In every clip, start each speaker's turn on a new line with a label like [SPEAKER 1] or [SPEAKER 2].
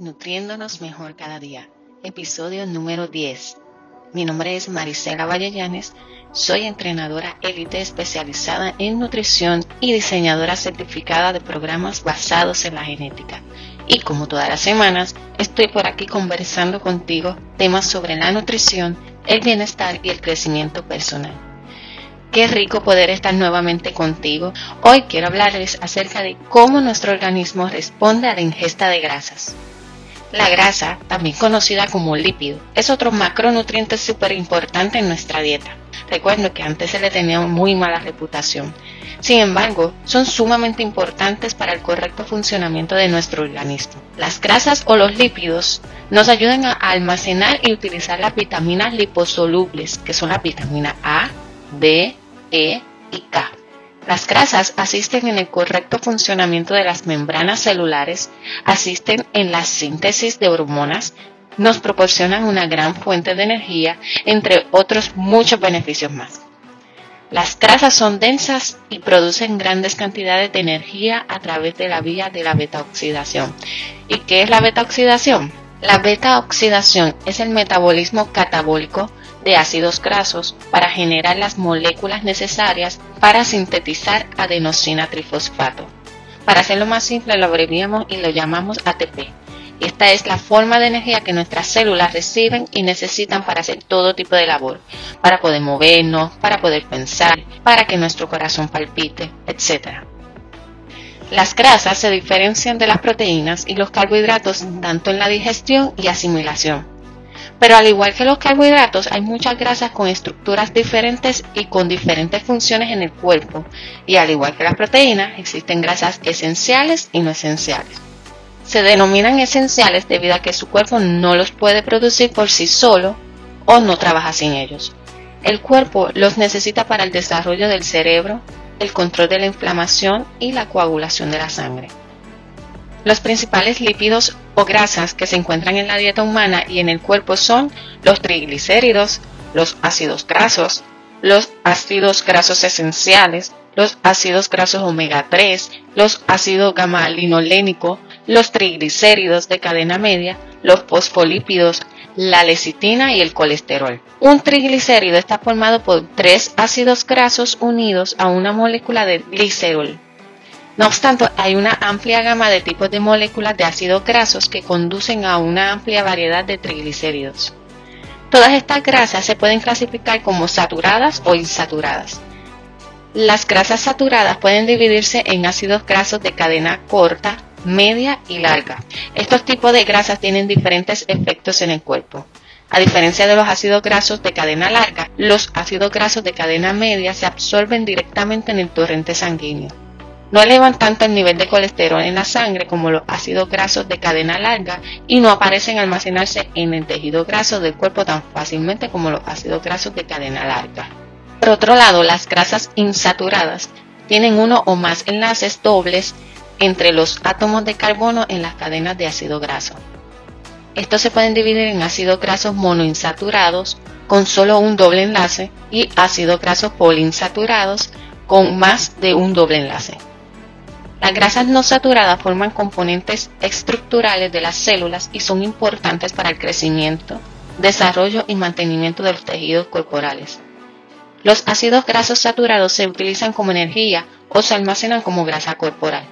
[SPEAKER 1] Nutriéndonos Mejor Cada Día, episodio número 10. Mi nombre es Marisela Vallellanes, soy entrenadora élite especializada en nutrición y diseñadora certificada de programas basados en la genética. Y como todas las semanas, estoy por aquí conversando contigo temas sobre la nutrición, el bienestar y el crecimiento personal. Qué rico poder estar nuevamente contigo. Hoy quiero hablarles acerca de cómo nuestro organismo responde a la ingesta de grasas. La grasa, también conocida como lípido, es otro macronutriente súper importante en nuestra dieta. Recuerdo que antes se le tenía muy mala reputación. Sin embargo, son sumamente importantes para el correcto funcionamiento de nuestro organismo. Las grasas o los lípidos nos ayudan a almacenar y utilizar las vitaminas liposolubles, que son la vitamina A, D, E y K. Las grasas asisten en el correcto funcionamiento de las membranas celulares, asisten en la síntesis de hormonas, nos proporcionan una gran fuente de energía, entre otros muchos beneficios más. Las grasas son densas y producen grandes cantidades de energía a través de la vía de la beta-oxidación. ¿Y qué es la beta-oxidación? La beta-oxidación es el metabolismo catabólico de ácidos grasos para generar las moléculas necesarias para sintetizar adenosina trifosfato. Para hacerlo más simple lo abreviamos y lo llamamos ATP. Esta es la forma de energía que nuestras células reciben y necesitan para hacer todo tipo de labor, para poder movernos, para poder pensar, para que nuestro corazón palpite, etc. Las grasas se diferencian de las proteínas y los carbohidratos tanto en la digestión y asimilación. Pero al igual que los carbohidratos, hay muchas grasas con estructuras diferentes y con diferentes funciones en el cuerpo. Y al igual que las proteínas, existen grasas esenciales y no esenciales. Se denominan esenciales debido a que su cuerpo no los puede producir por sí solo o no trabaja sin ellos. El cuerpo los necesita para el desarrollo del cerebro, el control de la inflamación y la coagulación de la sangre. Los principales lípidos o grasas que se encuentran en la dieta humana y en el cuerpo son los triglicéridos, los ácidos grasos, los ácidos grasos esenciales, los ácidos grasos omega 3, los ácidos gamma linolénico, los triglicéridos de cadena media, los fosfolípidos, la lecitina y el colesterol. Un triglicérido está formado por tres ácidos grasos unidos a una molécula de glicerol. No obstante, hay una amplia gama de tipos de moléculas de ácidos grasos que conducen a una amplia variedad de triglicéridos. Todas estas grasas se pueden clasificar como saturadas o insaturadas. Las grasas saturadas pueden dividirse en ácidos grasos de cadena corta, media y larga. Estos tipos de grasas tienen diferentes efectos en el cuerpo. A diferencia de los ácidos grasos de cadena larga, los ácidos grasos de cadena media se absorben directamente en el torrente sanguíneo. No elevan tanto el nivel de colesterol en la sangre como los ácidos grasos de cadena larga y no aparecen almacenarse en el tejido graso del cuerpo tan fácilmente como los ácidos grasos de cadena larga. Por otro lado, las grasas insaturadas tienen uno o más enlaces dobles entre los átomos de carbono en las cadenas de ácido graso. Estos se pueden dividir en ácidos grasos monoinsaturados con solo un doble enlace y ácidos grasos poliinsaturados con más de un doble enlace. Las grasas no saturadas forman componentes estructurales de las células y son importantes para el crecimiento, desarrollo y mantenimiento de los tejidos corporales. Los ácidos grasos saturados se utilizan como energía o se almacenan como grasa corporal.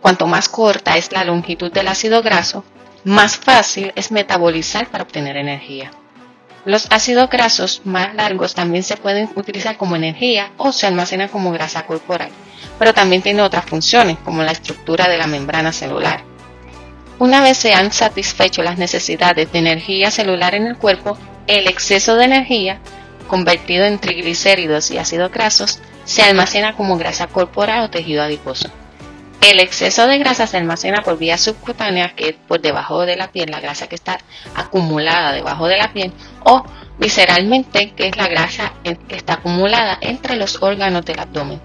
[SPEAKER 1] Cuanto más corta es la longitud del ácido graso, más fácil es metabolizar para obtener energía. Los ácidos grasos más largos también se pueden utilizar como energía o se almacenan como grasa corporal pero también tiene otras funciones, como la estructura de la membrana celular. Una vez se han satisfecho las necesidades de energía celular en el cuerpo, el exceso de energía, convertido en triglicéridos y ácidos grasos, se almacena como grasa corporal o tejido adiposo. El exceso de grasa se almacena por vías subcutáneas, que es por debajo de la piel, la grasa que está acumulada debajo de la piel, o visceralmente, que es la grasa que está acumulada entre los órganos del abdomen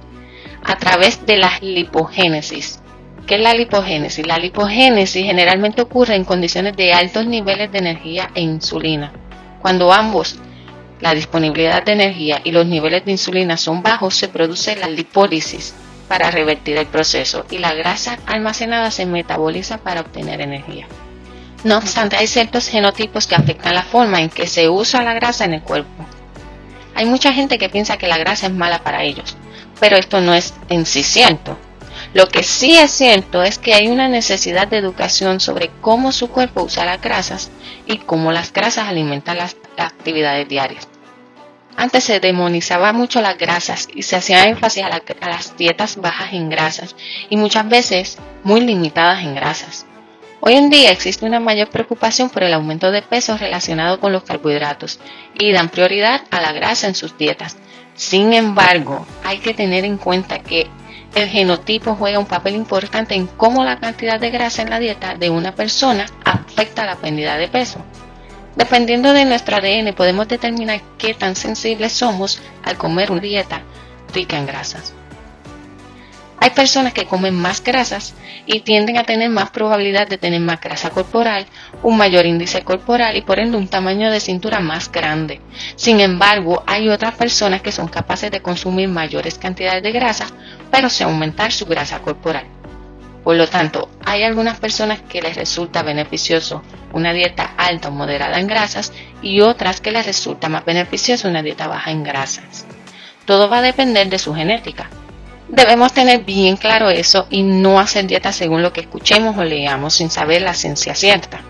[SPEAKER 1] a través de la lipogénesis. ¿Qué es la lipogénesis? La lipogénesis generalmente ocurre en condiciones de altos niveles de energía e insulina. Cuando ambos, la disponibilidad de energía y los niveles de insulina son bajos, se produce la lipólisis. Para revertir el proceso y la grasa almacenada se metaboliza para obtener energía. No obstante, hay ciertos genotipos que afectan la forma en que se usa la grasa en el cuerpo. Hay mucha gente que piensa que la grasa es mala para ellos, pero esto no es en sí cierto. Lo que sí es cierto es que hay una necesidad de educación sobre cómo su cuerpo usa las grasas y cómo las grasas alimentan las actividades diarias. Antes se demonizaba mucho las grasas y se hacía énfasis a, las dietas bajas en grasas y muchas veces muy limitadas en grasas. Hoy en día existe una mayor preocupación por el aumento de peso relacionado con los carbohidratos y dan prioridad a la grasa en sus dietas. Sin embargo, hay que tener en cuenta que el genotipo juega un papel importante en cómo la cantidad de grasa en la dieta de una persona afecta la pérdida de peso. Dependiendo de nuestro ADN podemos determinar qué tan sensibles somos al comer una dieta rica en grasas. Hay personas que comen más grasas y tienden a tener más probabilidad de tener más grasa corporal, un mayor índice corporal y por ende un tamaño de cintura más grande. Sin embargo, hay otras personas que son capaces de consumir mayores cantidades de grasa, pero sin aumentar su grasa corporal. Por lo tanto, hay algunas personas que les resulta beneficioso una dieta alta o moderada en grasas y otras que les resulta más beneficioso una dieta baja en grasas. Todo va a depender de su genética. Debemos tener bien claro eso y no hacer dieta según lo que escuchemos o leamos sin saber la ciencia cierta.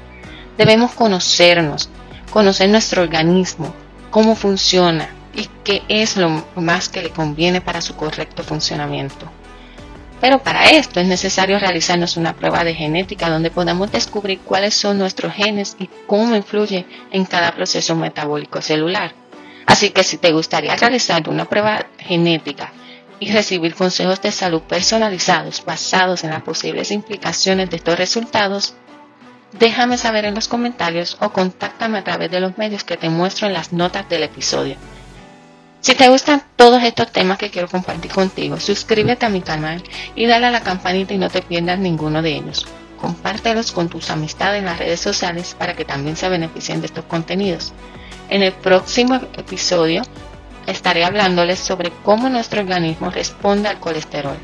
[SPEAKER 1] Debemos conocernos, conocer nuestro organismo, cómo funciona y qué es lo más que le conviene para su correcto funcionamiento. Pero para esto es necesario realizarnos una prueba de genética donde podamos descubrir cuáles son nuestros genes y cómo influye en cada proceso metabólico celular. Así que si te gustaría realizar una prueba genética y recibir consejos de salud personalizados basados en las posibles implicaciones de estos resultados, déjame saber en los comentarios o contáctame a través de los medios que te muestro en las notas del episodio. Si te gustan todos estos temas que quiero compartir contigo, suscríbete a mi canal y dale a la campanita y no te pierdas ninguno de ellos. Compártelos con tus amistades en las redes sociales para que también se beneficien de estos contenidos. En el próximo episodio estaré hablándoles sobre cómo nuestro organismo responde al colesterol.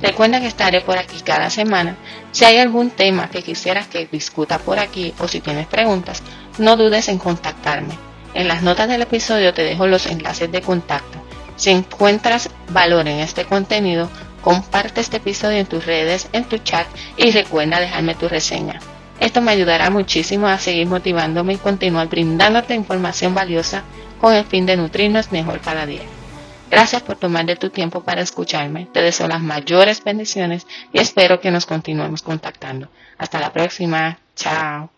[SPEAKER 1] Recuerda que estaré por aquí cada semana. Si hay algún tema que quisieras que discuta por aquí o si tienes preguntas, no dudes en contactarme. En las notas del episodio te dejo los enlaces de contacto. Si encuentras valor en este contenido, comparte este episodio en tus redes, en tu chat y recuerda dejarme tu reseña. Esto me ayudará muchísimo a seguir motivándome y continuar brindándote información valiosa con el fin de nutrirnos mejor cada día. Gracias por tomar de tu tiempo para escucharme. Te deseo las mayores bendiciones y espero que nos continuemos contactando. Hasta la próxima. Chao.